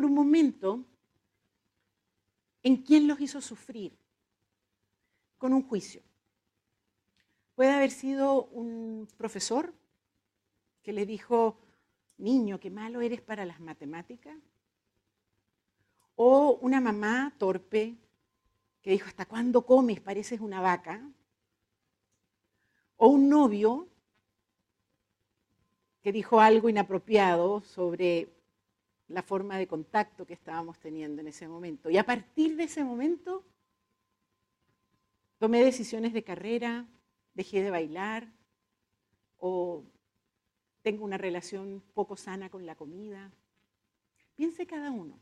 por un momento en quién los hizo sufrir con un juicio. Puede haber sido un profesor que le dijo, niño, qué malo eres para las matemáticas. O una mamá torpe que dijo, ¿hasta cuándo comes? Pareces una vaca. O un novio que dijo algo inapropiado sobre la forma de contacto que estábamos teniendo en ese momento. Y a partir de ese momento tomé decisiones de carrera, dejé de bailar o tengo una relación poco sana con la comida. Piense cada uno.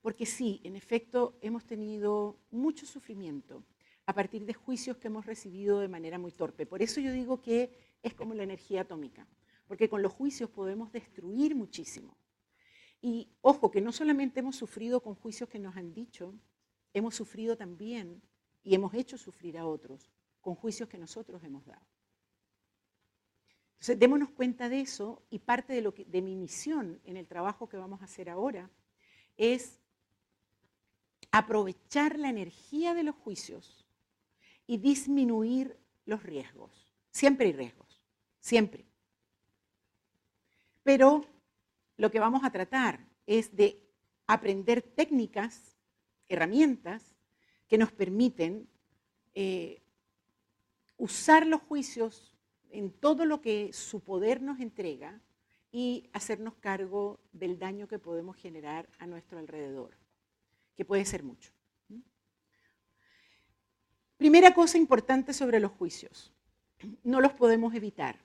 Porque sí, en efecto, hemos tenido mucho sufrimiento a partir de juicios que hemos recibido de manera muy torpe. Por eso yo digo que es como la energía atómica, porque con los juicios podemos destruir muchísimo. Y ojo, que no solamente hemos sufrido con juicios que nos han dicho, hemos sufrido también y hemos hecho sufrir a otros con juicios que nosotros hemos dado. Entonces, démonos cuenta de eso y parte de, lo de mi misión en el trabajo que vamos a hacer ahora es aprovechar la energía de los juicios y disminuir los riesgos. Siempre hay riesgos, siempre. Pero lo que vamos a tratar es de aprender técnicas, herramientas que nos permiten eh, usar los juicios en todo lo que su poder nos entrega y hacernos cargo del daño que podemos generar a nuestro alrededor, que puede ser mucho. Primera cosa importante sobre los juicios, no los podemos evitar.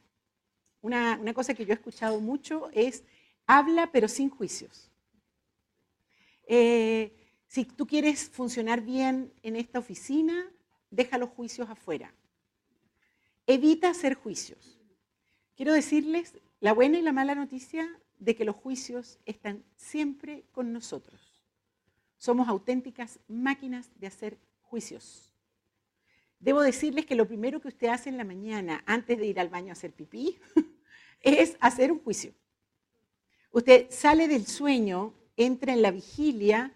Una, cosa que yo he escuchado mucho es, habla pero sin juicios. Eh, si tú quieres funcionar bien en esta oficina, deja los juicios afuera evita hacer juicios. Quiero decirles la buena y la mala noticia de que los juicios están siempre con nosotros. Somos auténticas máquinas de hacer juicios. Debo decirles que lo primero que usted hace en la mañana antes de ir al baño a hacer pipí es hacer un juicio. Usted sale del sueño, entra en la vigilia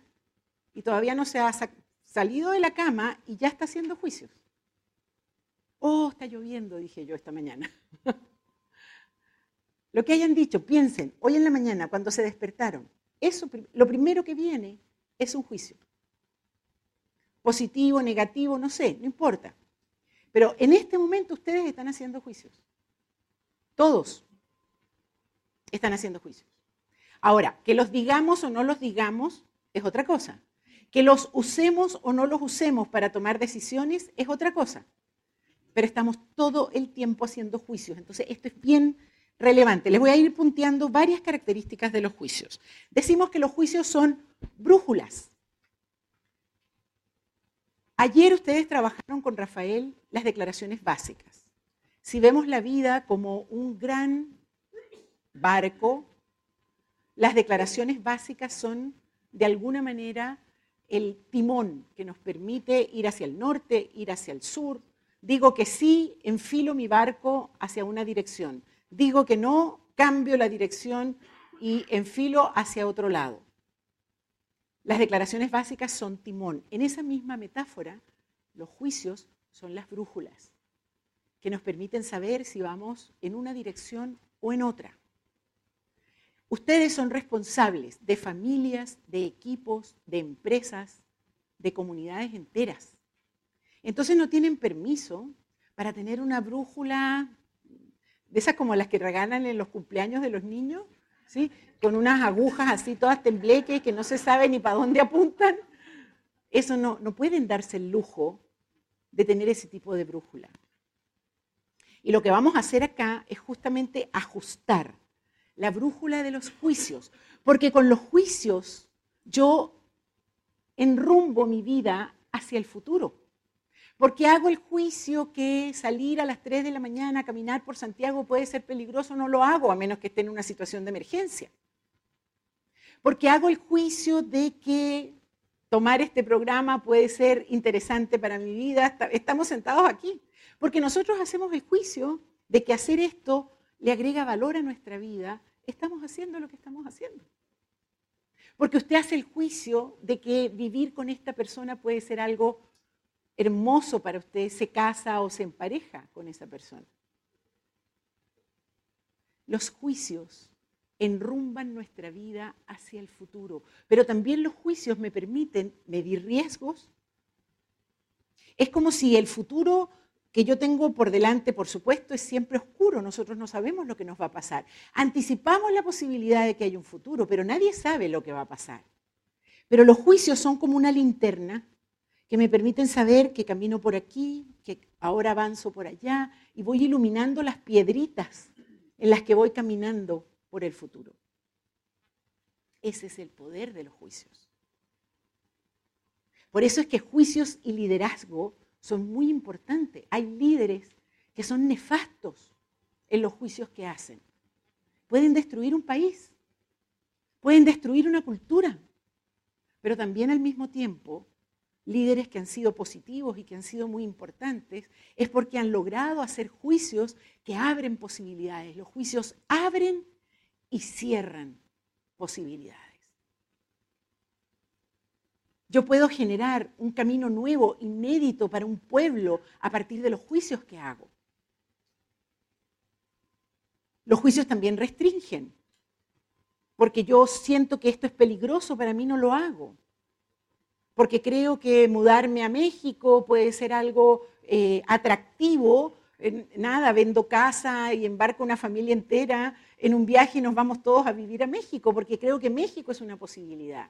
y todavía no se ha salido de la cama y ya está haciendo juicios. Oh, está lloviendo, dije yo esta mañana. lo que hayan dicho, piensen, hoy en la mañana, cuando se despertaron, eso, lo primero que viene es un juicio. Positivo, negativo, no sé, no importa. Pero en este momento ustedes están haciendo juicios. Todos están haciendo juicios. Ahora, que los digamos o no los digamos es otra cosa. Que los usemos o no los usemos para tomar decisiones es otra cosa pero estamos todo el tiempo haciendo juicios. Entonces, esto es bien relevante. Les voy a ir punteando varias características de los juicios. Decimos que los juicios son brújulas. Ayer ustedes trabajaron con Rafael las declaraciones básicas. Si vemos la vida como un gran barco, las declaraciones básicas son de alguna manera el timón que nos permite ir hacia el norte, ir hacia el sur, Digo que sí, enfilo mi barco hacia una dirección. Digo que no, cambio la dirección y enfilo hacia otro lado. Las declaraciones básicas son timón. En esa misma metáfora, los juicios son las brújulas que nos permiten saber si vamos en una dirección o en otra. Ustedes son responsables de familias, de equipos, de empresas, de comunidades enteras. Entonces no tienen permiso para tener una brújula de esas como las que regalan en los cumpleaños de los niños, ¿sí? con unas agujas así todas tembleques que no se sabe ni para dónde apuntan. Eso no, no pueden darse el lujo de tener ese tipo de brújula. Y lo que vamos a hacer acá es justamente ajustar la brújula de los juicios, porque con los juicios yo enrumbo mi vida hacia el futuro. Porque hago el juicio que salir a las 3 de la mañana a caminar por Santiago puede ser peligroso, no lo hago a menos que esté en una situación de emergencia. Porque hago el juicio de que tomar este programa puede ser interesante para mi vida. Estamos sentados aquí. Porque nosotros hacemos el juicio de que hacer esto le agrega valor a nuestra vida. Estamos haciendo lo que estamos haciendo. Porque usted hace el juicio de que vivir con esta persona puede ser algo hermoso para usted, se casa o se empareja con esa persona. Los juicios enrumban nuestra vida hacia el futuro, pero también los juicios me permiten medir riesgos. Es como si el futuro que yo tengo por delante, por supuesto, es siempre oscuro. Nosotros no sabemos lo que nos va a pasar. Anticipamos la posibilidad de que haya un futuro, pero nadie sabe lo que va a pasar. Pero los juicios son como una linterna que me permiten saber que camino por aquí, que ahora avanzo por allá y voy iluminando las piedritas en las que voy caminando por el futuro. Ese es el poder de los juicios. Por eso es que juicios y liderazgo son muy importantes. Hay líderes que son nefastos en los juicios que hacen. Pueden destruir un país, pueden destruir una cultura, pero también al mismo tiempo líderes que han sido positivos y que han sido muy importantes, es porque han logrado hacer juicios que abren posibilidades. Los juicios abren y cierran posibilidades. Yo puedo generar un camino nuevo, inédito para un pueblo a partir de los juicios que hago. Los juicios también restringen, porque yo siento que esto es peligroso, para mí no lo hago. Porque creo que mudarme a México puede ser algo eh, atractivo. nada, vendo casa y embarco una familia entera en un viaje y nos vamos todos a vivir a México, porque creo que México es una posibilidad.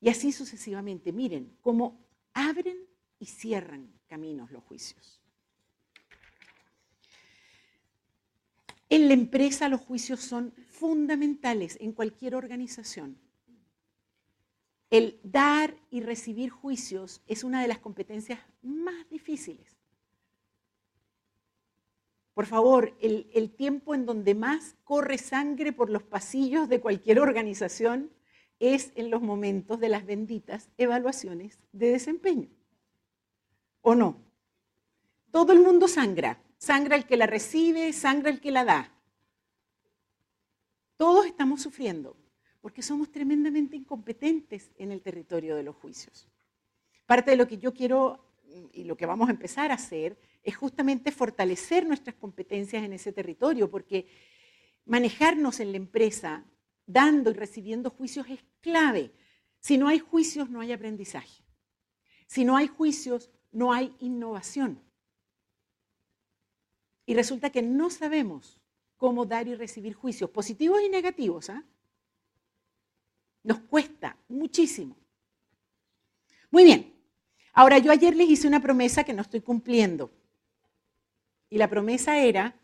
Y así sucesivamente. Miren cómo abren y cierran caminos los juicios. En la empresa los juicios son fundamentales en cualquier organización. El dar y recibir juicios es una de las competencias más difíciles. Por favor, el, tiempo en donde más corre sangre por los pasillos de cualquier organización es en los momentos de las benditas evaluaciones de desempeño. ¿O no? Todo el mundo sangra. Sangra el que la recibe, sangra el que la da. Todos estamos sufriendo porque somos tremendamente incompetentes en el territorio de los juicios. Parte de lo que yo quiero y lo que vamos a empezar a hacer es justamente fortalecer nuestras competencias en ese territorio, porque manejarnos en la empresa dando y recibiendo juicios es clave. Si no hay juicios, no hay aprendizaje. Si no hay juicios, no hay innovación. Y resulta que no sabemos cómo dar y recibir juicios, positivos y negativos. ¿ah? Nos cuesta muchísimo. Muy bien. Ahora, yo ayer les hice una promesa que no estoy cumpliendo. Y la promesa era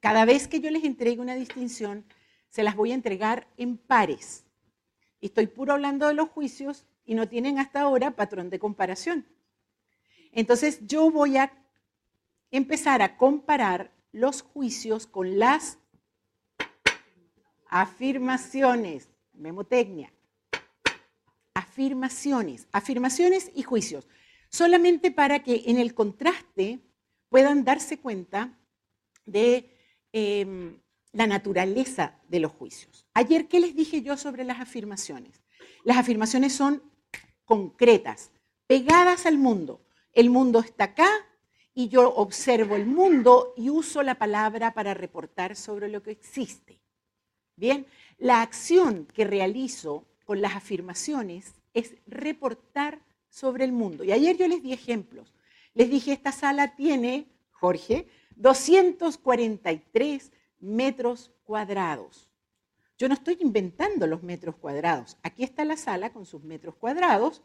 cada vez que yo les entregue una distinción, se las voy a entregar en pares. Estoy puro hablando de los juicios y no tienen hasta ahora patrón de comparación. Entonces yo voy a empezar a comparar los juicios con las afirmaciones, memotecnia. Afirmaciones, afirmaciones y juicios. Solamente para que en el contraste puedan darse cuenta de Em, la naturaleza de los juicios. Ayer, ¿qué les dije yo sobre las afirmaciones? Las afirmaciones son concretas, pegadas al mundo. El mundo está acá y yo observo el mundo y uso la palabra para reportar sobre lo que existe. Bien, la acción que realizo con las afirmaciones es reportar sobre el mundo. Y ayer yo les di ejemplos. Les dije, esta sala tiene, Jorge, 243 metros cuadrados. Yo no estoy inventando los metros cuadrados. Aquí está la sala con sus metros cuadrados.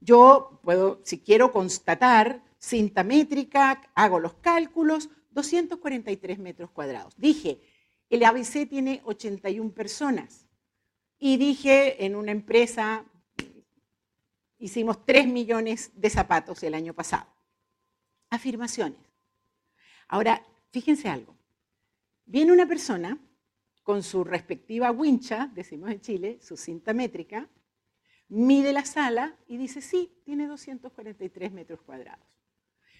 Yo puedo, si quiero constatar cinta métrica, hago los cálculos, 243 metros cuadrados. Dije, el ABC tiene 81 personas. Y dije, en una empresa hicimos 3 millones de zapatos el año pasado. Afirmaciones. Ahora, fíjense algo. Viene una persona con su respectiva wincha, decimos en Chile, su cinta métrica, mide la sala y dice, sí, tiene 243 metros cuadrados.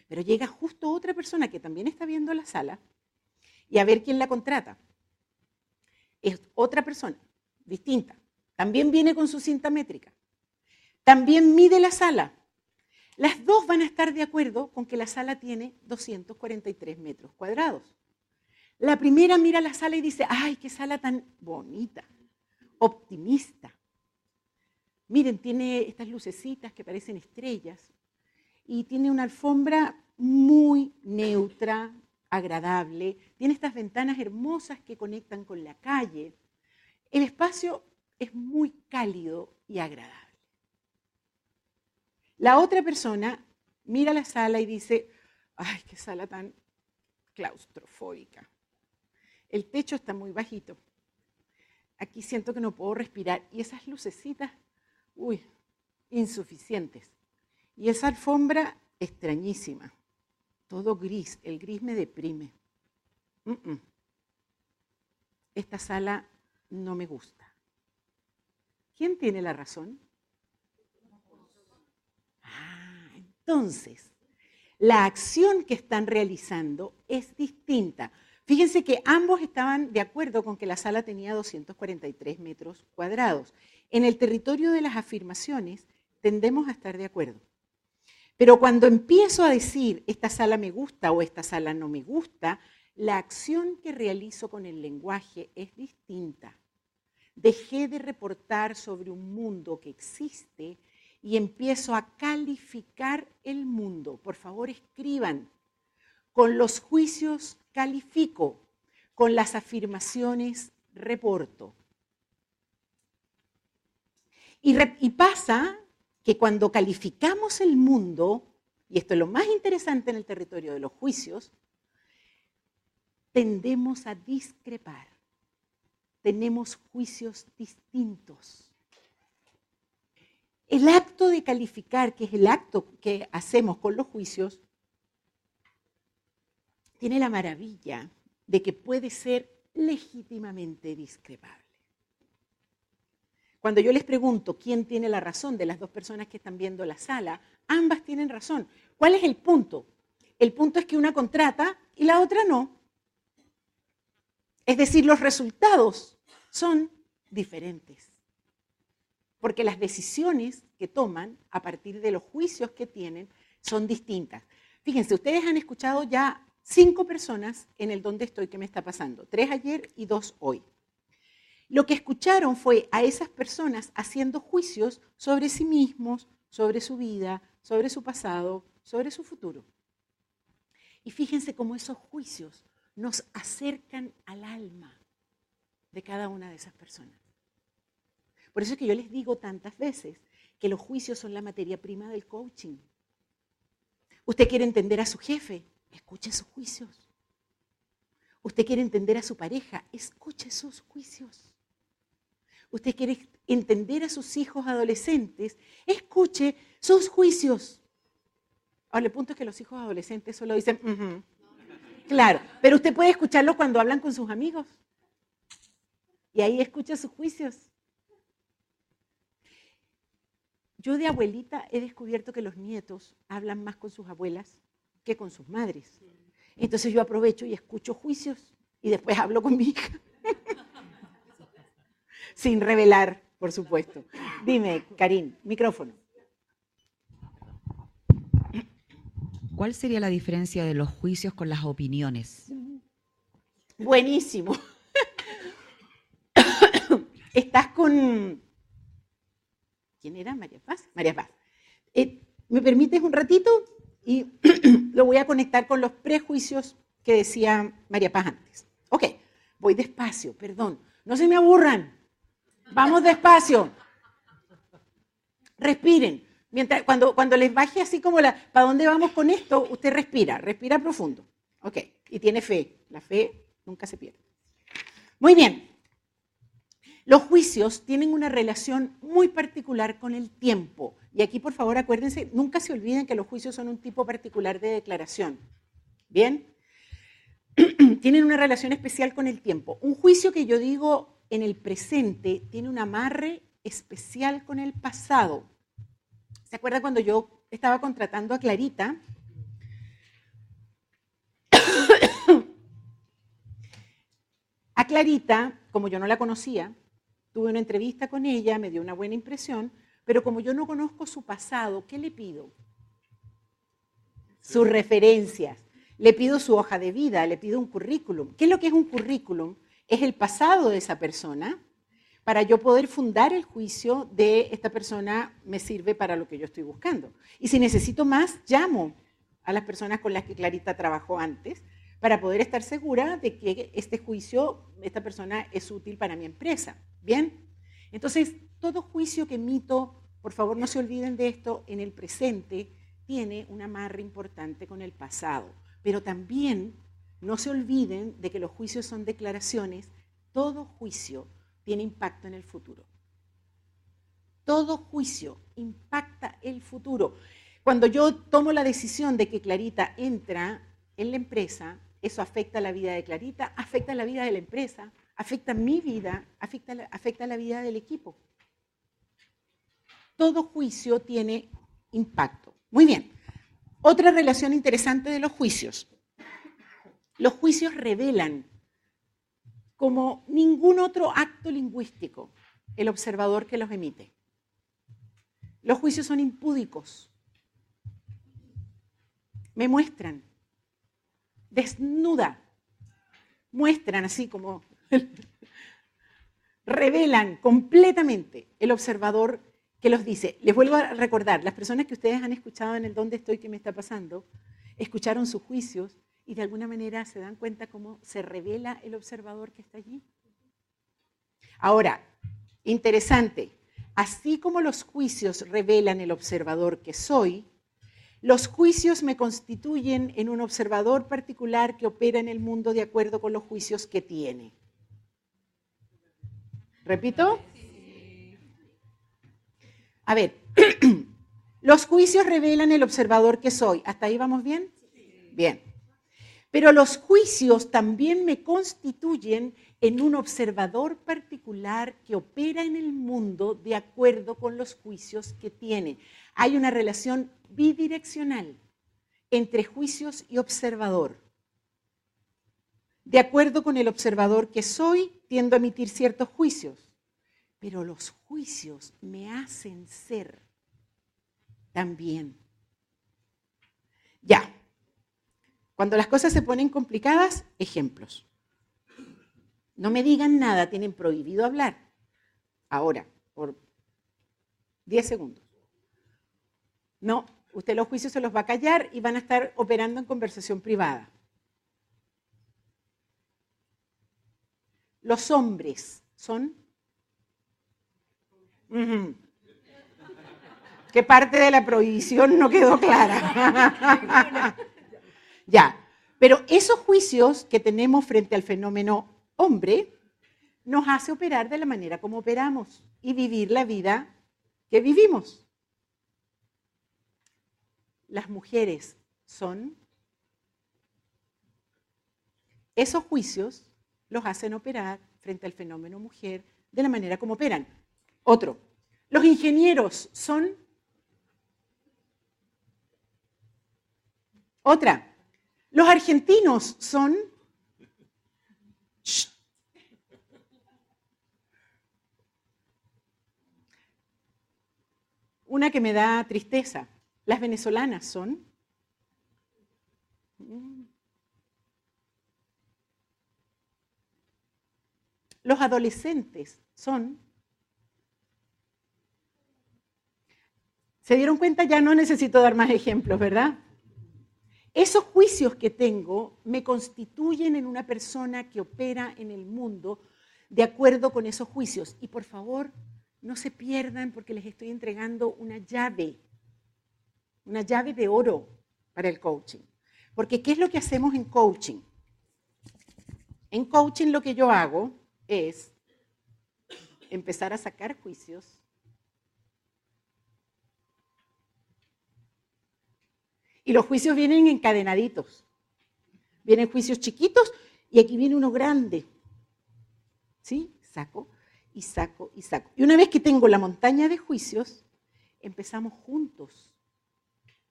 Pero llega justo otra persona que también está viendo la sala y a ver quién la contrata. es otra persona, distinta. También viene con su cinta métrica. También mide la sala. Las dos van a estar de acuerdo con que la sala tiene 243 metros cuadrados. La primera mira la sala y dice, ay, qué sala tan bonita, optimista. Miren, tiene estas lucecitas que parecen estrellas y tiene una alfombra muy neutra, agradable. Tiene estas ventanas hermosas que conectan con la calle. El espacio es muy cálido y agradable. La otra persona mira la sala y dice, ay, qué sala tan claustrofóbica. El techo está muy bajito. Aquí siento que no puedo respirar. Y esas lucecitas, uy, insuficientes. Y esa alfombra extrañísima. Todo gris. El gris me deprime. Esta sala no me gusta. ¿Quién tiene la razón? Ah, entonces, la acción que están realizando es distinta. Fíjense que ambos estaban de acuerdo con que la sala tenía 243 metros cuadrados. En el territorio de las afirmaciones tendemos a estar de acuerdo. Pero cuando empiezo a decir esta sala me gusta o esta sala no me gusta, la acción que realizo con el lenguaje es distinta. Dejé de reportar sobre un mundo que existe y empiezo a calificar el mundo. Por favor, escriban. Con los juicios califico, con las afirmaciones reporto. Y, pasa que cuando calificamos el mundo, y esto es lo más interesante en el territorio de los juicios, tendemos a discrepar. Tenemos juicios distintos. El acto de calificar, que es el acto que hacemos con los juicios, tiene la maravilla de que puede ser legítimamente discrepable. Cuando yo les pregunto quién tiene la razón de las dos personas que están viendo la sala, ambas tienen razón. ¿Cuál es el punto? El punto es que una contrata y la otra no. Es decir, los resultados son diferentes. Porque las decisiones que toman a partir de los juicios que tienen son distintas. Fíjense, ustedes han escuchado ya cinco personas en el donde estoy que me está pasando, tres ayer y dos hoy. Lo que escucharon fue a esas personas haciendo juicios sobre sí mismos, sobre su vida, sobre su pasado, sobre su futuro. Y fíjense cómo esos juicios nos acercan al alma de cada una de esas personas. Por eso es que yo les digo tantas veces que los juicios son la materia prima del coaching. Usted quiere entender a su jefe, escuche sus juicios. Usted quiere entender a su pareja, escuche sus juicios usted quiere entender a sus hijos adolescentes, escuche sus juicios. Ahora, el punto es que los hijos adolescentes solo dicen, claro, pero usted puede escucharlos cuando hablan con sus amigos. Y ahí escucha sus juicios. Yo de abuelita he descubierto que los nietos hablan más con sus abuelas que con sus madres. Entonces yo aprovecho y escucho juicios y después hablo con mi hija sin revelar, por supuesto. Dime, Karim, micrófono. ¿Cuál sería la diferencia de los juicios con las opiniones? Buenísimo. Estás con... ¿Quién era? María Paz. María Paz. Eh, ¿Me permites un ratito? Y lo voy a conectar con los prejuicios que decía María Paz antes. Ok, voy despacio, perdón. No se me aburran. Vamos despacio. Respiren. Mientras, cuando, cuando les baje así como la, ¿para dónde vamos con esto? Usted respira, respira profundo. Ok, y tiene fe. La fe nunca se pierde. Muy bien. Los juicios tienen una relación muy particular con el tiempo. Y aquí, por favor, acuérdense, nunca se olviden que los juicios son un tipo particular de declaración. ¿Bien? tienen una relación especial con el tiempo. Un juicio que yo digo en el presente tiene un amarre especial con el pasado. ¿Se acuerda cuando yo estaba contratando a Clarita? A Clarita, como yo no la conocía, tuve una entrevista con ella, me dio una buena impresión, pero como yo no conozco su pasado, ¿qué le pido? Sus referencias. Le pido su hoja de vida, le pido un currículum. ¿Qué es lo que es un currículum? Es el pasado de esa persona para yo poder fundar el juicio de esta persona me sirve para lo que yo estoy buscando. Y si necesito más, llamo a las personas con las que Clarita trabajó antes para poder estar segura de que este juicio, esta persona es útil para mi empresa. ¿Bien? Entonces, todo juicio que emito, por favor no se olviden de esto, en el presente tiene una amarre importante con el pasado. Pero también no se olviden de que los juicios son declaraciones. Todo juicio tiene impacto en el futuro. Todo juicio impacta el futuro. Cuando yo tomo la decisión de que Clarita entra en la empresa, eso afecta la vida de Clarita, afecta la vida de la empresa, afecta mi vida, afecta la, afecta la vida del equipo. Todo juicio tiene impacto. Muy bien. Otra relación interesante de los juicios. Los juicios revelan como ningún otro acto lingüístico el observador que los emite. Los juicios son impúdicos. Me muestran, desnuda, muestran así como, revelan completamente el observador que los dice. Les vuelvo a recordar, las personas que ustedes han escuchado en el dónde estoy, qué me está pasando, escucharon sus juicios y de alguna manera se dan cuenta cómo se revela el observador que está allí. Ahora, interesante, así como los juicios revelan el observador que soy, los juicios me constituyen en un observador particular que opera en el mundo de acuerdo con los juicios que tiene. ¿Repito? A ver, los juicios revelan el observador que soy. ¿Hasta ahí vamos bien? Bien. Pero los juicios también me constituyen en un observador particular que opera en el mundo de acuerdo con los juicios que tiene. Hay una relación bidireccional entre juicios y observador. De acuerdo con el observador que soy, tiendo a emitir ciertos juicios, pero los juicios me hacen ser también. Ya, cuando las cosas se ponen complicadas, ejemplos. No me digan nada, tienen prohibido hablar. Ahora, por 10 segundos. No, usted los juicios se los va a callar y van a estar operando en conversación privada. Los hombres son... ¿Qué parte de la prohibición no quedó clara? Ya, pero esos juicios que tenemos frente al fenómeno hombre nos hace operar de la manera como operamos y vivir la vida que vivimos. Las mujeres son... Esos juicios los hacen operar frente al fenómeno mujer de la manera como operan. Otro, los ingenieros son... Otra, los argentinos son... Una que me da tristeza. Las venezolanas son... Los adolescentes son... ¿Se dieron cuenta? Ya no necesito dar más ejemplos, ¿verdad? Esos juicios que tengo me constituyen en una persona que opera en el mundo de acuerdo con esos juicios. Y por favor, no se pierdan porque les estoy entregando una llave, una llave de oro para el coaching. Porque ¿qué es lo que hacemos en coaching? En coaching lo que yo hago es empezar a sacar juicios Y los juicios vienen encadenaditos. Vienen juicios chiquitos y aquí viene uno grande. ¿Sí? Saco y saco y saco. Y una vez que tengo la montaña de juicios, empezamos juntos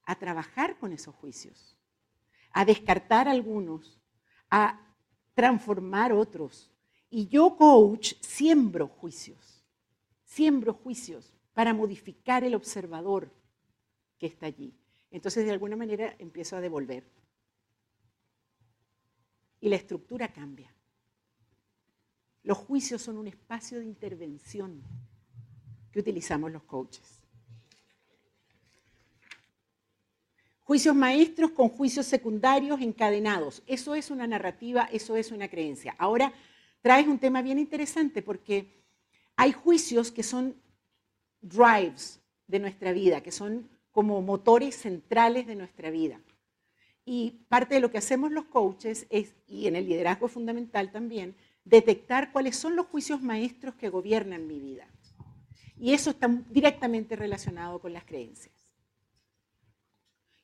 a trabajar con esos juicios, a descartar algunos, a transformar otros Y yo, coach, siembro juicios, siembro juicios para modificar el observador que está allí. Entonces, de alguna manera, empiezo a devolver. Y la estructura cambia. Los juicios son un espacio de intervención que utilizamos los coaches. Juicios maestros con juicios secundarios encadenados. Eso es una narrativa, eso es una creencia. Ahora traes un tema bien interesante porque hay juicios que son drives de nuestra vida, que son como motores centrales de nuestra vida. Y parte de lo que hacemos los coaches es, y en el liderazgo fundamental también, detectar cuáles son los juicios maestros que gobiernan mi vida. Y eso está directamente relacionado con las creencias.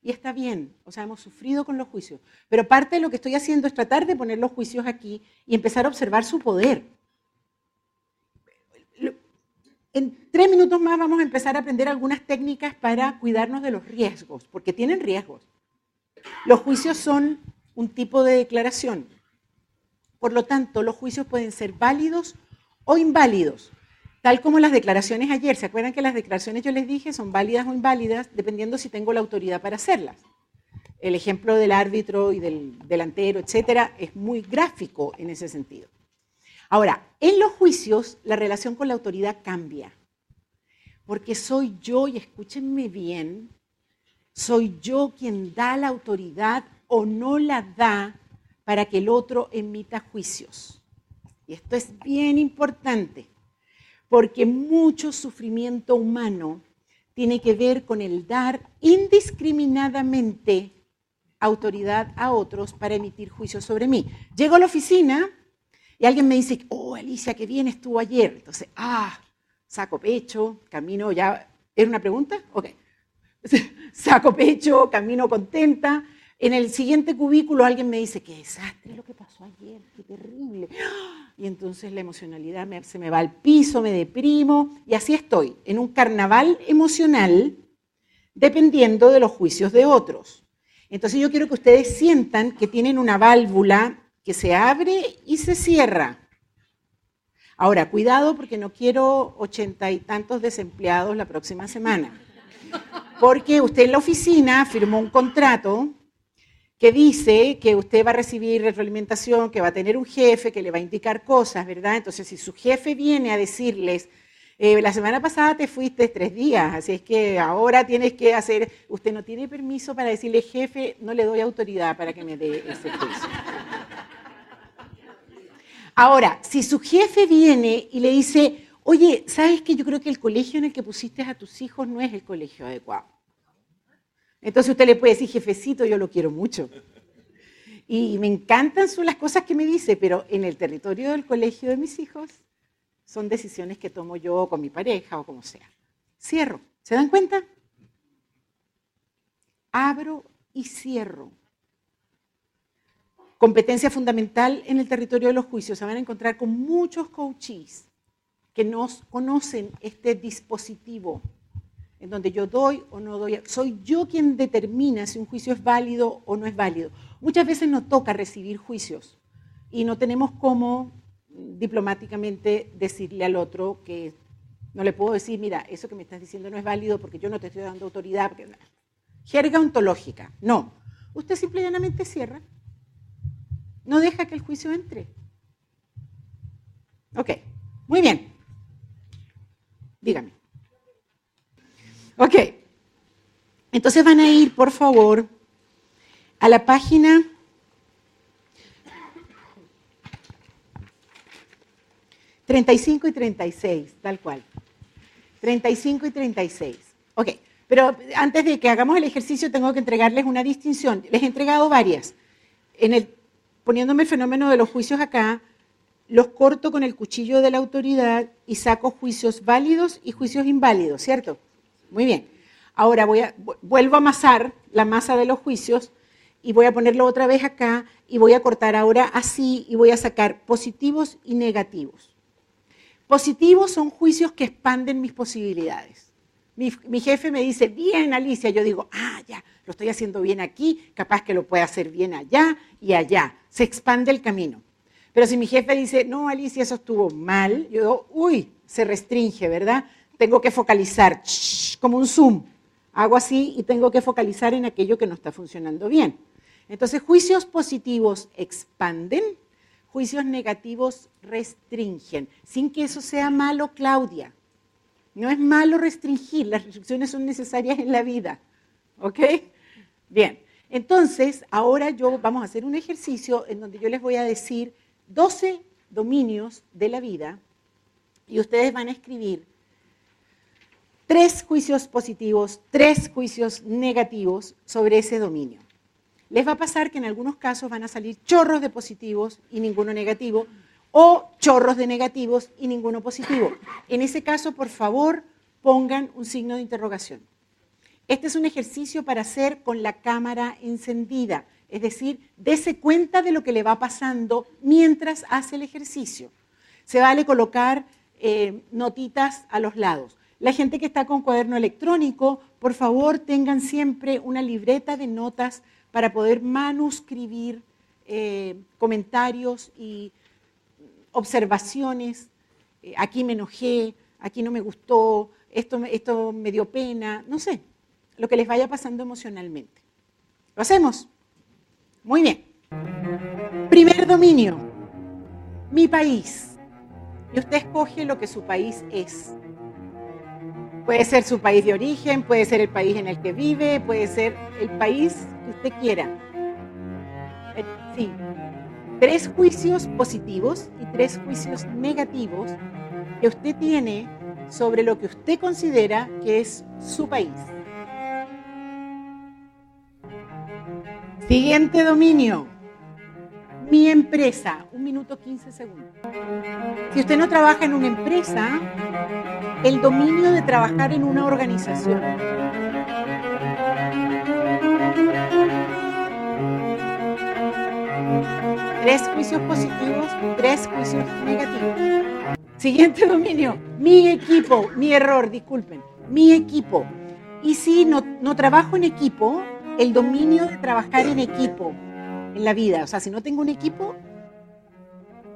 Y está bien, o sea, hemos sufrido con los juicios. Pero parte de lo que estoy haciendo es tratar de poner los juicios aquí y empezar a observar su poder. En tres minutos más vamos a empezar a aprender algunas técnicas para cuidarnos de los riesgos, porque tienen riesgos. Los juicios son un tipo de declaración. Por lo tanto, los juicios pueden ser válidos o inválidos. Tal como las declaraciones ayer, ¿se acuerdan que las declaraciones yo les dije son válidas o inválidas dependiendo si tengo la autoridad para hacerlas? El ejemplo del árbitro y del delantero, etcétera, es muy gráfico en ese sentido. Ahora, en los juicios la relación con la autoridad cambia, porque soy yo, y escúchenme bien, soy yo quien da la autoridad o no la da para que el otro emita juicios. Y esto es bien importante porque mucho sufrimiento humano tiene que ver con el dar indiscriminadamente autoridad a otros para emitir juicios sobre mí. Llego a la oficina y alguien me dice, oh, Alicia, qué bien estuvo ayer. Entonces, ah, saco pecho, camino ya. ¿Era una pregunta? Ok. saco pecho, camino contenta. En el siguiente cubículo alguien me dice, qué desastre lo que pasó ayer, qué terrible y entonces la emocionalidad se me va al piso, me deprimo y así estoy, en un carnaval emocional dependiendo de los juicios de otros. Entonces yo quiero que ustedes sientan que tienen una válvula que se abre y se cierra. Ahora, cuidado porque no quiero ochenta y tantos desempleados la próxima semana. Porque usted en la oficina firmó un contrato que dice que usted va a recibir retroalimentación, que va a tener un jefe, que le va a indicar cosas, ¿verdad? Entonces, si su jefe viene a decirles, eh, la semana pasada te fuiste tres días, así es que ahora tienes que hacer, usted no tiene permiso para decirle, jefe, no le doy autoridad para que me dé ese juicio. Ahora, si su jefe viene y le dice, oye, ¿sabes que yo creo que el colegio en el que pusiste a tus hijos no es el colegio adecuado? Entonces usted le puede decir, jefecito, yo lo quiero mucho. Y me encantan son las cosas que me dice, pero en el territorio del colegio de mis hijos son decisiones que tomo yo con mi pareja o como sea. Cierro. ¿Se dan cuenta? Abro y cierro. Competencia fundamental en el territorio de los juicios. Se van a encontrar con muchos coaches que no conocen este dispositivo en donde yo doy o no doy. Soy yo quien determina si un juicio es válido o no es válido. Muchas veces nos toca recibir juicios y no tenemos cómo diplomáticamente decirle al otro que no le puedo decir, mira, eso que me estás diciendo no es válido porque yo no te estoy dando autoridad. Jerga ontológica. No. Usted simplemente cierra. No deja que el juicio entre. Ok. Muy bien. Dígame. Ok. Entonces van a ir, por favor, a la página ...35 y 36, tal cual. 35 y 36. Ok, pero antes de que hagamos el ejercicio tengo que entregarles una distinción. Les he entregado varias. En el, poniéndome el fenómeno de los juicios acá, los corto con el cuchillo de la autoridad y saco juicios válidos y juicios inválidos, ¿cierto? Muy bien. Ahora vuelvo a amasar la masa de los juicios y voy a ponerlo otra vez acá y voy a cortar ahora así y voy a sacar positivos y negativos. Positivos son juicios que expanden mis posibilidades. Mi, mi, jefe me dice, bien Alicia, yo digo, ah, ya, lo estoy haciendo bien aquí, capaz que lo pueda hacer bien allá y allá. Se expande el camino. Pero si mi jefe dice, no, Alicia, eso estuvo mal, yo digo, uy, se restringe, ¿verdad? Tengo que focalizar, como un zoom. Hago así y tengo que focalizar en aquello que no está funcionando bien. Entonces, juicios positivos expanden, juicios negativos restringen, sin que eso sea malo, Claudia. No es malo restringir, las restricciones son necesarias en la vida. ¿Ok? Bien, entonces ahora yo vamos a hacer un ejercicio en donde yo les voy a decir 12 dominios de la vida y ustedes van a escribir tres juicios positivos, tres juicios negativos sobre ese dominio. Les va a pasar que en algunos casos van a salir chorros de positivos y ninguno negativo, o chorros de negativos y ninguno positivo. En ese caso, por favor, pongan un signo de interrogación. Este es un ejercicio para hacer con la cámara encendida, es decir, dése cuenta de lo que le va pasando mientras hace el ejercicio. Se vale colocar eh, notitas a los lados. La gente que está con cuaderno electrónico, por favor tengan siempre una libreta de notas para poder manuscribir eh, comentarios y observaciones. Eh, aquí me enojé, aquí no me gustó, esto, esto me dio pena, no sé, lo que les vaya pasando emocionalmente. ¿Lo hacemos? Muy bien. Primer dominio, mi país. Y usted escoge lo que su país es. Puede ser su país de origen, puede ser el país en el que vive, puede ser el país que usted quiera. Eh, sí. Tres juicios positivos y tres juicios negativos que usted tiene sobre lo que usted considera que es su país. Siguiente dominio. Mi empresa. Un minuto 15 segundos. Si usted no trabaja en una empresa, el dominio de trabajar en una organización. Tres juicios positivos, tres juicios negativos. Siguiente dominio, mi equipo, mi error, disculpen, mi equipo. Y si no, no trabajo en equipo, el dominio de trabajar en equipo en la vida. O sea, si no tengo un equipo,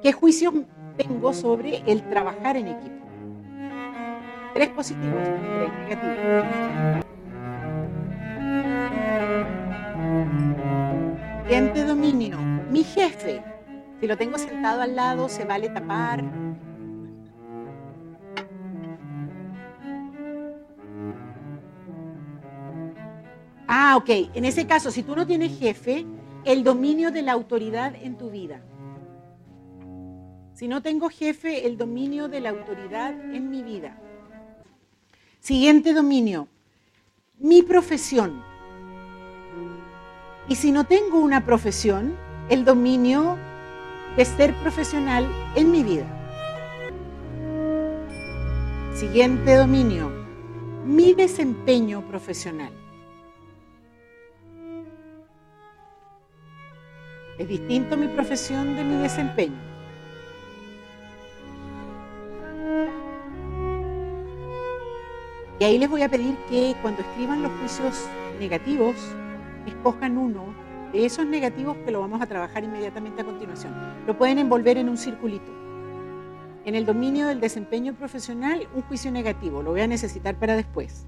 ¿qué juicio tengo sobre el trabajar en equipo? Tres positivos, tres negativos. Siguiente dominio, mi jefe. Si lo tengo sentado al lado, se vale tapar, Ah, ok. En ese caso, si tú no tienes jefe, el dominio de la autoridad en tu vida. Si no tengo jefe, el dominio de la autoridad en mi vida. Siguiente dominio, mi profesión. Y si no tengo una profesión, el dominio de ser profesional en mi vida. Siguiente dominio, mi desempeño profesional. Es distinto mi profesión de mi desempeño. Y ahí les voy a pedir que cuando escriban los juicios negativos, escojan uno de esos negativos que lo vamos a trabajar inmediatamente a continuación. Lo pueden envolver en un circulito. En el dominio del desempeño profesional, un juicio negativo. Lo voy a necesitar para después.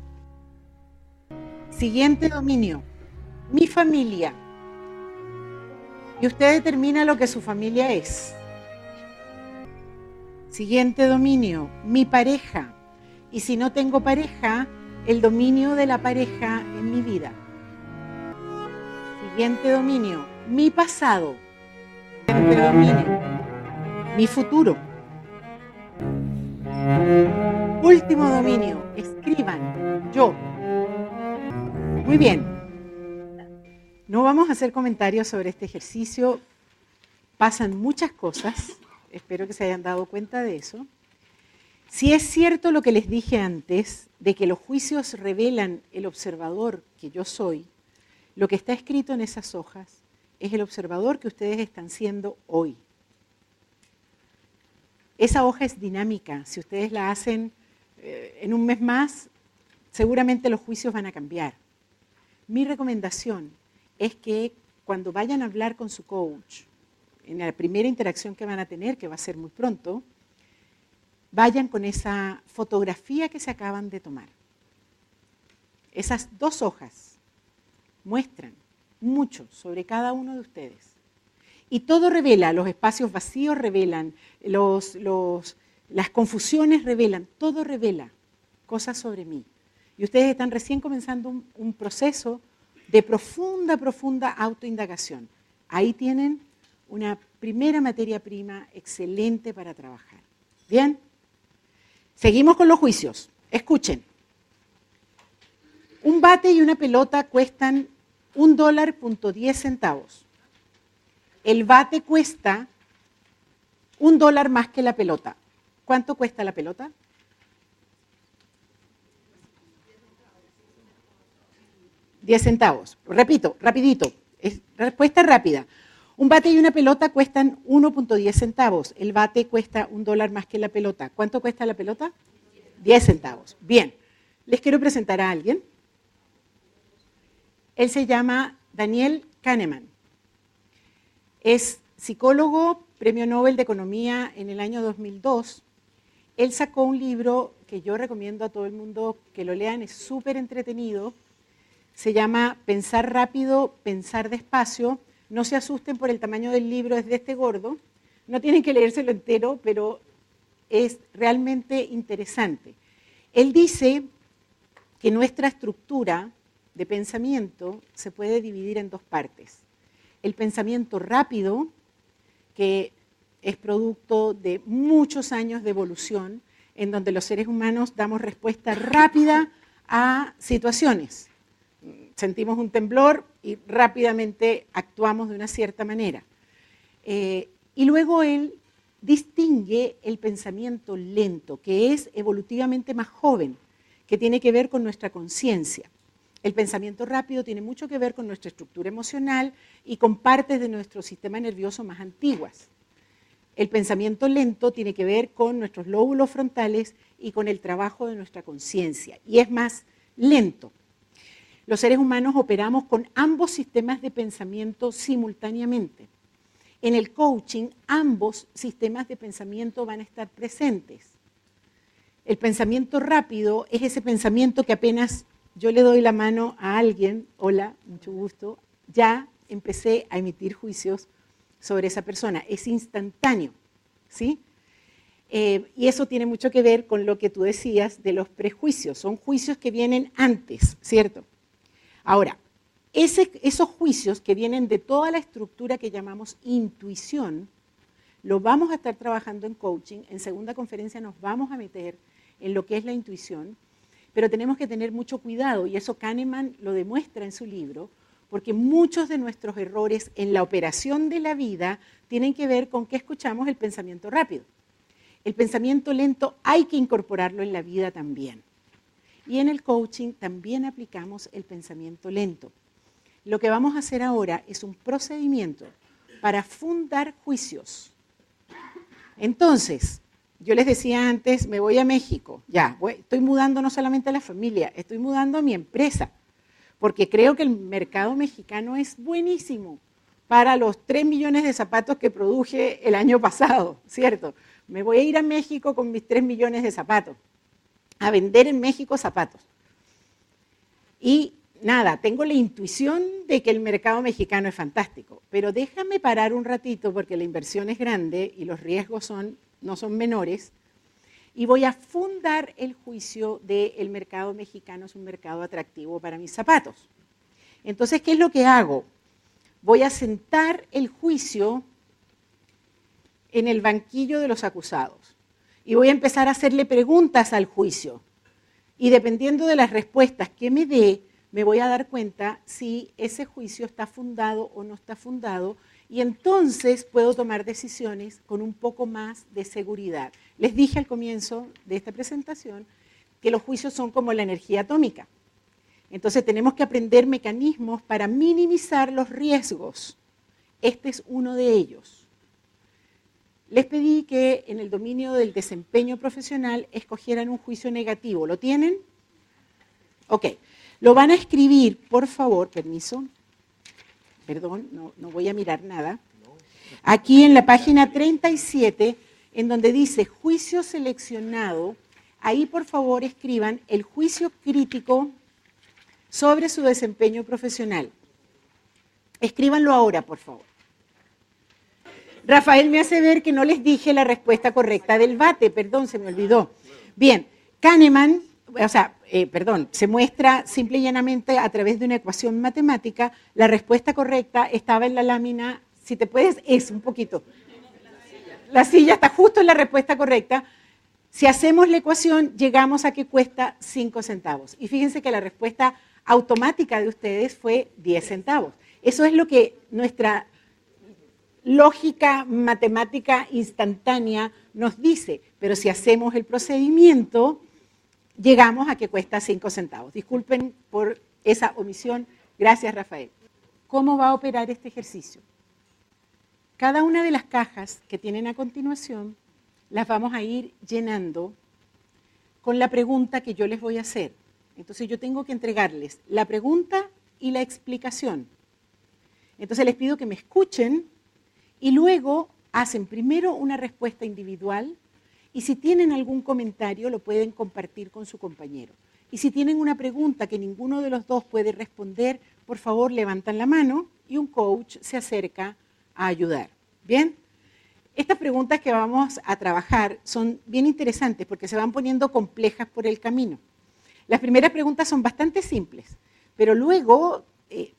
Siguiente dominio. Mi familia y usted determina lo que su familia es. Siguiente dominio, mi pareja. Y si no tengo pareja, el dominio de la pareja en mi vida. Siguiente dominio, mi pasado. Siguiente dominio, mi futuro. Último dominio, escriban, yo. Muy bien, no vamos a hacer comentarios sobre este ejercicio. Pasan muchas cosas. Espero que se hayan dado cuenta de eso. Si es cierto lo que les dije antes, de que los juicios revelan el observador que yo soy, lo que está escrito en esas hojas es el observador que ustedes están siendo hoy. Esa hoja es dinámica. Si ustedes la hacen eh, en un mes más, seguramente los juicios van a cambiar. Mi recomendación es que cuando vayan a hablar con su coach, en la primera interacción que van a tener, que va a ser muy pronto, vayan con esa fotografía que se acaban de tomar. Esas dos hojas muestran mucho sobre cada uno de ustedes. Y todo revela, los espacios vacíos revelan, las confusiones revelan, todo revela cosas sobre mí. Y ustedes están recién comenzando un proceso de profunda, profunda autoindagación. Ahí tienen una primera materia prima excelente para trabajar. Bien, seguimos con los juicios. Escuchen. Un bate y una pelota cuestan un dólar punto diez centavos. El bate cuesta un dólar más que la pelota. ¿Cuánto cuesta la pelota? Diez centavos. Repito, rapidito. respuesta rápida. Un bate y una pelota cuestan 1.10 centavos. El bate cuesta un dólar más que la pelota. ¿Cuánto cuesta la pelota? 10 centavos. Bien. Les quiero presentar a alguien. Él se llama Daniel Kahneman. Es psicólogo, premio Nobel de Economía en el año 2002. Él sacó un libro que yo recomiendo a todo el mundo que lo lean, es súper entretenido. Se llama Pensar rápido, pensar despacio. No se asusten por el tamaño del libro, es de este gordo. No tienen que leérselo entero, pero es realmente interesante. Él dice que nuestra estructura de pensamiento se puede dividir en dos partes. El pensamiento rápido, que es producto de muchos años de evolución, en donde los seres humanos damos respuesta rápida a situaciones. Sentimos un temblor y rápidamente actuamos de una cierta manera. Eh, y luego él distingue el pensamiento lento, que es evolutivamente más joven, que tiene que ver con nuestra conciencia. El pensamiento rápido tiene mucho que ver con nuestra estructura emocional y con partes de nuestro sistema nervioso más antiguas. El pensamiento lento tiene que ver con nuestros lóbulos frontales y con el trabajo de nuestra conciencia, y es más lento. Los seres humanos operamos con ambos sistemas de pensamiento simultáneamente. En el coaching, ambos sistemas de pensamiento van a estar presentes. El pensamiento rápido es ese pensamiento que apenas yo le doy la mano a alguien, hola, mucho gusto, ya empecé a emitir juicios sobre esa persona. Es instantáneo, ¿sí? Eh, y eso tiene mucho que ver con lo que tú decías de los prejuicios. Son juicios que vienen antes, ¿cierto? Ahora, esos juicios que vienen de toda la estructura que llamamos intuición, lo vamos a estar trabajando en coaching. En segunda conferencia nos vamos a meter en lo que es la intuición pero tenemos que tener mucho cuidado y eso Kahneman lo demuestra en su libro, porque muchos de nuestros errores en la operación de la vida tienen que ver con que escuchamos el pensamiento rápido. El pensamiento lento hay que incorporarlo en la vida también. Y en el coaching también aplicamos el pensamiento lento. Lo que vamos a hacer ahora es un procedimiento para fundar juicios. Entonces, yo les decía antes, me voy a México, ya, estoy mudando no solamente a la familia, estoy mudando a mi empresa, porque creo que el mercado mexicano es buenísimo para los 3 millones de zapatos que produje el año pasado, ¿cierto? Me voy a ir a México con mis 3 millones de zapatos, a vender en México zapatos. Y nada, tengo la intuición de que el mercado mexicano es fantástico, pero déjame parar un ratito porque la inversión es grande y los riesgos son no son menores, y voy a fundar el juicio de el mercado mexicano es un mercado atractivo para mis zapatos. Entonces, ¿qué es lo que hago? Voy a sentar el juicio en el banquillo de los acusados y voy a empezar a hacerle preguntas al juicio. Y dependiendo de las respuestas que me dé, me voy a dar cuenta si ese juicio está fundado o no está fundado y entonces puedo tomar decisiones con un poco más de seguridad. Les dije al comienzo de esta presentación que los juicios son como la energía atómica. Entonces tenemos que aprender mecanismos para minimizar los riesgos. Este es uno de ellos. Les pedí que en el dominio del desempeño profesional escogieran un juicio negativo. ¿Lo tienen? Ok. Lo van a escribir, por favor, permiso perdón, no, voy a mirar nada. Aquí en la página 37, en donde dice juicio seleccionado, ahí por favor escriban el juicio crítico sobre su desempeño profesional. Escríbanlo ahora, por favor. Rafael me hace ver que no les dije la respuesta correcta del bate, perdón, se me olvidó. Bien, Kahneman, o sea, eh, perdón, se muestra simple y llanamente a través de una ecuación matemática, la respuesta correcta estaba en la lámina, si te puedes, es un poquito. La silla está justo en la respuesta correcta. Si hacemos la ecuación, llegamos a que cuesta 5 centavos. Y fíjense que la respuesta automática de ustedes fue 10 centavos. Eso es lo que nuestra lógica matemática instantánea nos dice, pero si hacemos el procedimiento, llegamos a que cuesta 5 centavos. Disculpen por esa omisión. Gracias, Rafael. ¿Cómo va a operar este ejercicio? Cada una de las cajas que tienen a continuación las vamos a ir llenando con la pregunta que yo les voy a hacer. Entonces yo tengo que entregarles la pregunta y la explicación. Entonces les pido que me escuchen y luego hacen primero una respuesta individual y si tienen algún comentario lo pueden compartir con su compañero. Y si tienen una pregunta que ninguno de los dos puede responder, por favor levantan la mano y un coach se acerca a ayudar. ¿Bien? Estas preguntas que vamos a trabajar son bien interesantes porque se van poniendo complejas por el camino. Las primeras preguntas son bastante simples, pero luego eh,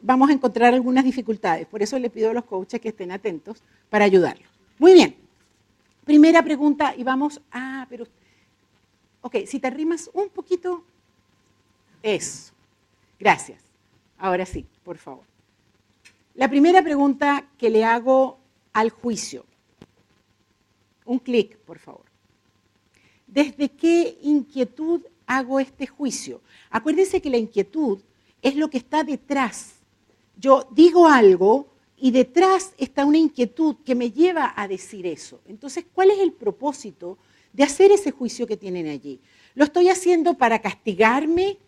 vamos a encontrar algunas dificultades. Por eso le pido a los coaches que estén atentos para ayudarlos. Muy bien. Primera pregunta y vamos a... pero, ok, si te arrimas un poquito, eso. Gracias. Ahora sí, por favor. La primera pregunta que le hago al juicio. Un clic, por favor. ¿Desde qué inquietud hago este juicio? Acuérdense que la inquietud es lo que está detrás. Yo digo algo y detrás está una inquietud que me lleva a decir eso. Entonces, ¿cuál es el propósito de hacer ese juicio que tienen allí? ¿Lo estoy haciendo para castigarme?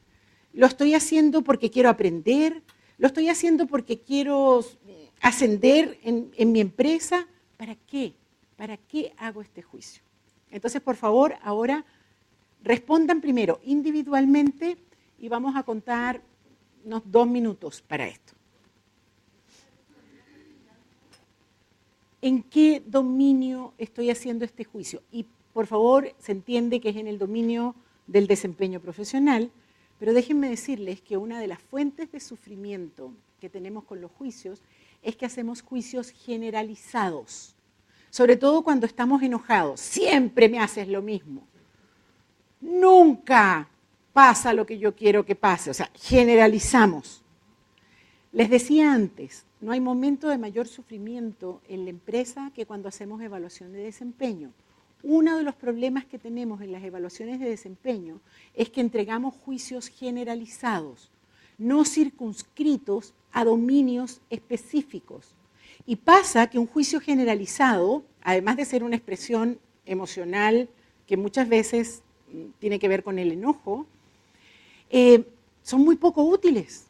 ¿Lo estoy haciendo porque quiero aprender? ¿Lo estoy haciendo porque quiero ascender en, en mi empresa? ¿Para qué? ¿Para qué hago este juicio? Entonces, por favor, ahora respondan primero individualmente y vamos a contar unos dos minutos para esto. ¿En qué dominio estoy haciendo este juicio? Y por favor, se entiende que es en el dominio del desempeño profesional, pero déjenme decirles que una de las fuentes de sufrimiento que tenemos con los juicios es que hacemos juicios generalizados, sobre todo cuando estamos enojados. Siempre me haces lo mismo. Nunca pasa lo que yo quiero que pase. O sea, generalizamos. Les decía antes, no hay momento de mayor sufrimiento en la empresa que cuando hacemos evaluación de desempeño. Uno de los problemas que tenemos en las evaluaciones de desempeño es que entregamos juicios generalizados, no circunscritos a dominios específicos. Y pasa que un juicio generalizado, además de ser una expresión emocional que muchas veces mm, tiene que ver con el enojo, eh, son muy poco útiles.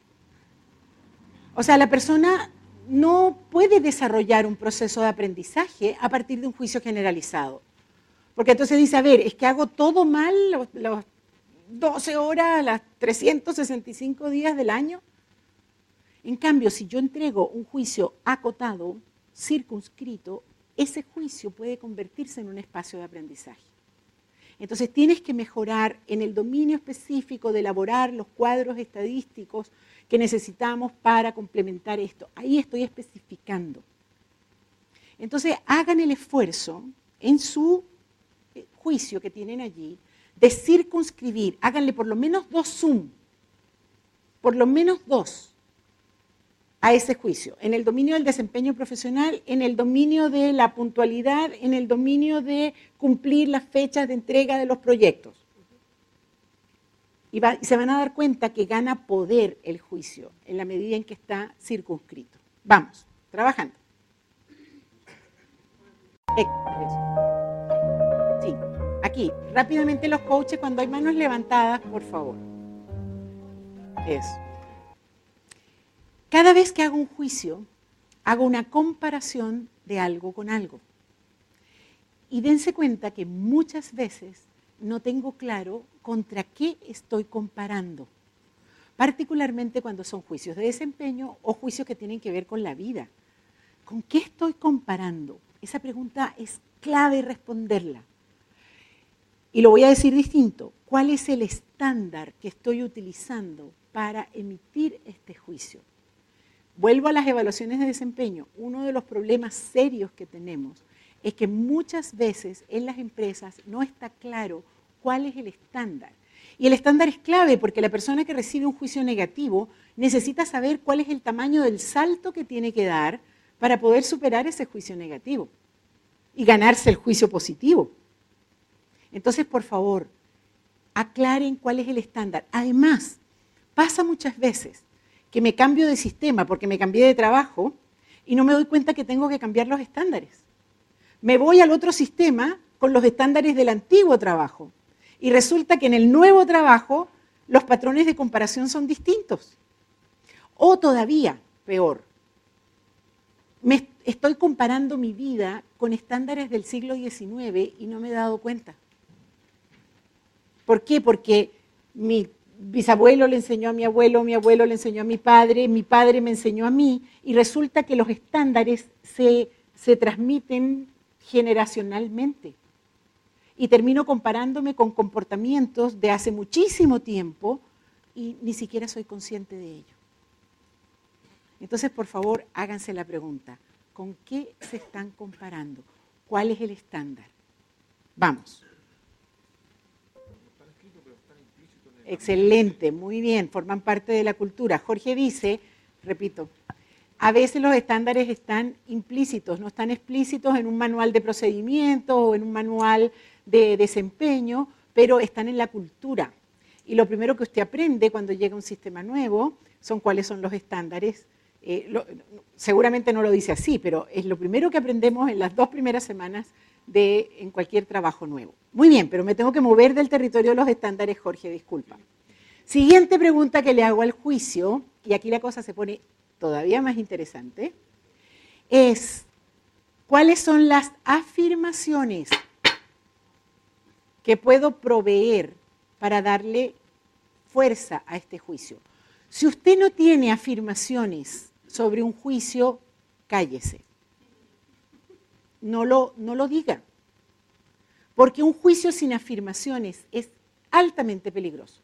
O sea, la persona no puede desarrollar un proceso de aprendizaje a partir de un juicio generalizado. Porque entonces dice, a ver, es que hago todo mal las 12 horas, las 365 días del año. En cambio, si yo entrego un juicio acotado, circunscrito, ese juicio puede convertirse en un espacio de aprendizaje. Entonces tienes que mejorar en el dominio específico de elaborar los cuadros estadísticos que necesitamos para complementar esto. Ahí estoy especificando. Entonces hagan el esfuerzo en su eh, juicio que tienen allí de circunscribir, háganle por lo menos dos zoom, por lo menos dos a ese juicio, en el dominio del desempeño profesional, en el dominio de la puntualidad, en el dominio de cumplir las fechas de entrega de los proyectos. Y, se van a dar cuenta que gana poder el juicio en la medida en que está circunscrito. Vamos, trabajando. Sí, aquí, rápidamente los coaches, cuando hay manos levantadas, por favor. Eso. Cada vez que hago un juicio, hago una comparación de algo con algo. Y dense cuenta que muchas veces no tengo claro contra qué estoy comparando, particularmente cuando son juicios de desempeño o juicios que tienen que ver con la vida. ¿Con qué estoy comparando? Esa pregunta es clave responderla. Y lo voy a decir distinto. ¿Cuál es el estándar que estoy utilizando para emitir este juicio? Vuelvo a las evaluaciones de desempeño. Uno de los problemas serios que tenemos es que muchas veces en las empresas no está claro cuál es el estándar. Y el estándar es clave porque la persona que recibe un juicio negativo necesita saber cuál es el tamaño del salto que tiene que dar para poder superar ese juicio negativo y ganarse el juicio positivo. Entonces, por favor, aclaren cuál es el estándar. Además, pasa muchas veces que me cambio de sistema porque me cambié de trabajo y no me doy cuenta que tengo que cambiar los estándares. Me voy al otro sistema con los estándares del antiguo trabajo y resulta que en el nuevo trabajo los patrones de comparación son distintos. O todavía, peor, me estoy comparando mi vida con estándares del siglo XIX y no me he dado cuenta. ¿Por qué? Porque mi bisabuelo le enseñó a mi abuelo, mi abuelo le enseñó a mi padre, mi padre me enseñó a mí, y resulta que los estándares se, se transmiten generacionalmente. Y termino comparándome con comportamientos de hace muchísimo tiempo y ni siquiera soy consciente de ello. Entonces, por favor, háganse la pregunta, ¿con qué se están comparando? ¿Cuál es el estándar? Vamos. Excelente, muy bien, forman parte de la cultura. Jorge dice, repito, a veces los estándares están implícitos, no están explícitos en un manual de procedimiento o en un manual de desempeño, pero están en la cultura. Y lo primero que usted aprende cuando llega un sistema nuevo son cuáles son los estándares. Eh, seguramente no lo dice así, pero es lo primero que aprendemos en las dos primeras semanas de, en cualquier trabajo nuevo. Muy bien, pero me tengo que mover del territorio de los estándares, Jorge, disculpa. Siguiente pregunta que le hago al juicio, y aquí la cosa se pone todavía más interesante, es cuáles son las afirmaciones que puedo proveer para darle fuerza a este juicio. Si usted no tiene afirmaciones sobre un juicio, cállese no lo, no lo diga. Porque un juicio sin afirmaciones es altamente peligroso.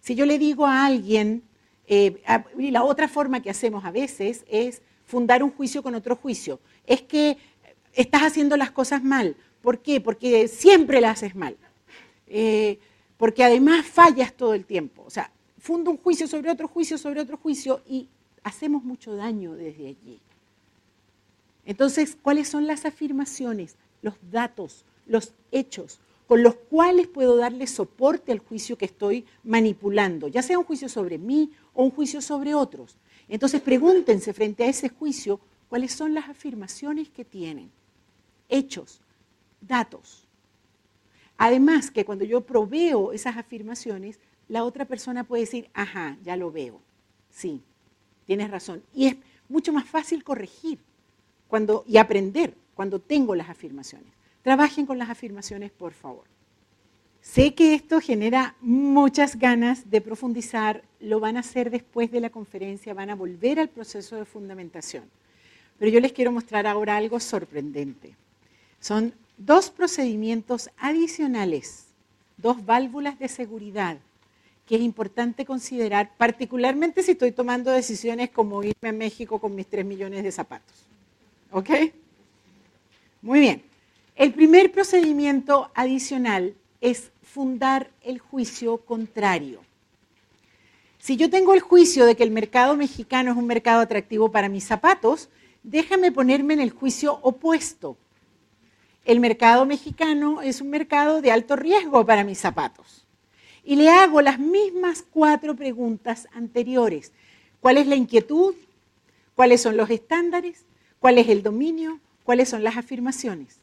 Si yo le digo a alguien, eh, la otra forma que hacemos a veces es fundar un juicio con otro juicio, es que estás haciendo las cosas mal. ¿Por qué? Porque siempre las haces mal. Eh, porque además fallas todo el tiempo. O sea, fundo un juicio sobre otro juicio, sobre otro juicio y hacemos mucho daño desde allí. Entonces, ¿cuáles son las afirmaciones, los datos, los hechos con los cuales puedo darle soporte al juicio que estoy manipulando, ya sea un juicio sobre mí o un juicio sobre otros? Entonces, pregúntense frente a ese juicio cuáles son las afirmaciones que tienen, hechos, datos. Además, que cuando yo proveo esas afirmaciones, la otra persona puede decir, ajá, ya lo veo, sí, tienes razón. Y es mucho más fácil corregir cuando, y aprender cuando tengo las afirmaciones. Trabajen con las afirmaciones, por favor. Sé que esto genera muchas ganas de profundizar, lo van a hacer después de la conferencia, van a volver al proceso de fundamentación. Pero yo les quiero mostrar ahora algo sorprendente. Son dos procedimientos adicionales, dos válvulas de seguridad que es importante considerar, particularmente si estoy tomando decisiones como irme a México con mis tres millones de zapatos. ¿Ok? Muy bien. El primer procedimiento adicional es fundar el juicio contrario. Si yo tengo el juicio de que el mercado mexicano es un mercado atractivo para mis zapatos, déjame ponerme en el juicio opuesto. El mercado mexicano es un mercado de alto riesgo para mis zapatos. Y le hago las mismas cuatro preguntas anteriores. ¿Cuál es la inquietud? ¿Cuáles son los estándares? ¿Cuál es el dominio? ¿Cuáles son las afirmaciones?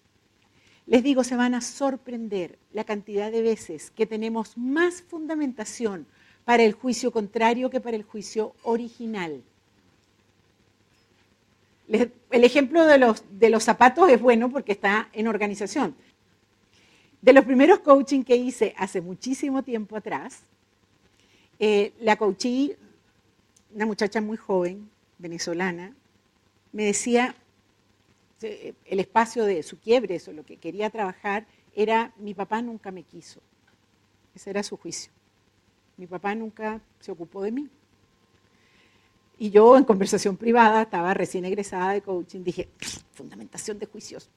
Les digo, se van a sorprender la cantidad de veces que tenemos más fundamentación para el juicio contrario que para el juicio original. el ejemplo de los, zapatos es bueno porque está en organización. De los primeros coaching que hice hace muchísimo tiempo atrás, eh, la coachí, una muchacha muy joven, venezolana, me decía, el espacio de su quiebre, eso, lo que quería trabajar, era mi papá nunca me quiso. Ese era su juicio. Mi papá nunca se ocupó de mí. Y yo en conversación privada, estaba recién egresada de coaching, dije, fundamentación de juicios,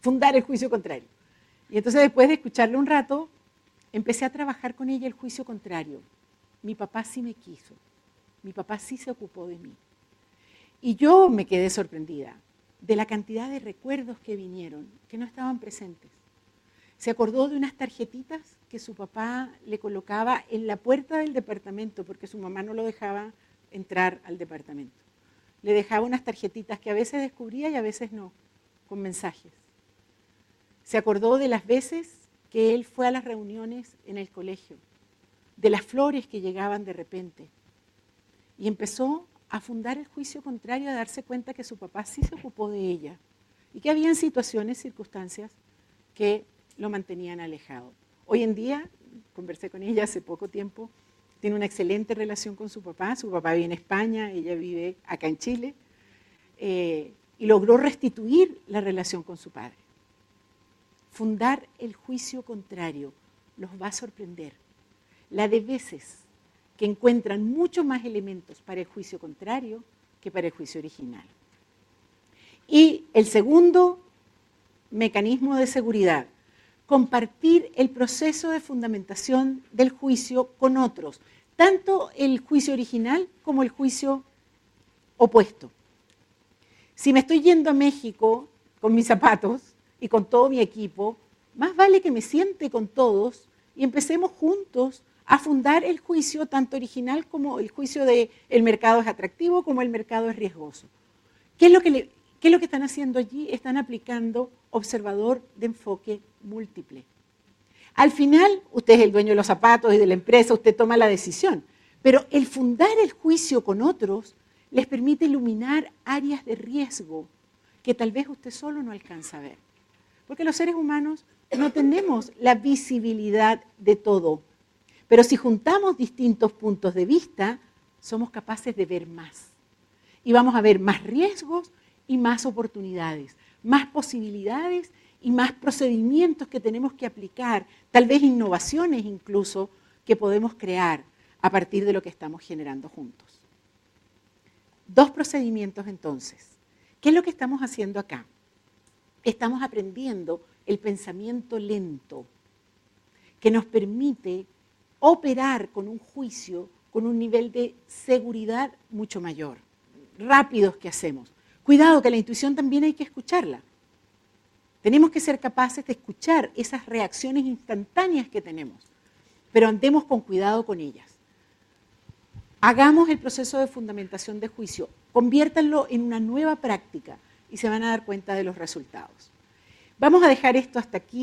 fundar el juicio contrario. Y entonces después de escucharle un rato, empecé a trabajar con ella el juicio contrario. Mi papá sí me quiso, mi papá sí se ocupó de mí. Y yo me quedé sorprendida de la cantidad de recuerdos que vinieron, que no estaban presentes. Se acordó de unas tarjetitas que su papá le colocaba en la puerta del departamento porque su mamá no lo dejaba entrar al departamento. Le dejaba unas tarjetitas que a veces descubría y a veces no, con mensajes. Se acordó de las veces que él fue a las reuniones en el colegio, de las flores que llegaban de repente. Y empezó a fundar el juicio contrario, a darse cuenta que su papá sí se ocupó de ella y que habían situaciones, circunstancias que lo mantenían alejado. Hoy en día, conversé con ella hace poco tiempo, tiene una excelente relación con su papá, su papá vive en España, ella vive acá en Chile, eh, y logró restituir la relación con su padre. Fundar el juicio contrario los va a sorprender. La de veces que encuentran mucho más elementos para el juicio contrario que para el juicio original. Y el segundo mecanismo de seguridad, compartir el proceso de fundamentación del juicio con otros, tanto el juicio original como el juicio opuesto. Si me estoy yendo a México con mis zapatos y con todo mi equipo, más vale que me siente con todos y empecemos juntos a fundar el juicio tanto original como el juicio de el mercado es atractivo como el mercado es riesgoso. ¿Qué es lo que, qué es lo que están haciendo allí? Están aplicando observador de enfoque múltiple. Al final, usted es el dueño de los zapatos y de la empresa, usted toma la decisión. Pero el fundar el juicio con otros les permite iluminar áreas de riesgo que tal vez usted solo no alcanza a ver. Porque los seres humanos no tenemos la visibilidad de todo. Pero si juntamos distintos puntos de vista, somos capaces de ver más. Y vamos a ver más riesgos y más oportunidades, más posibilidades y más procedimientos que tenemos que aplicar, tal vez innovaciones incluso que podemos crear a partir de lo que estamos generando juntos. Dos procedimientos entonces. ¿Qué es lo que estamos haciendo acá? Estamos aprendiendo el pensamiento lento que nos permite operar con un juicio con un nivel de seguridad mucho mayor, rápidos que hacemos. Cuidado que la intuición también hay que escucharla. Tenemos que ser capaces de escuchar esas reacciones instantáneas que tenemos, pero andemos con cuidado con ellas. Hagamos el proceso de fundamentación de juicio, conviértanlo en una nueva práctica y se van a dar cuenta de los resultados. Vamos a dejar esto hasta aquí.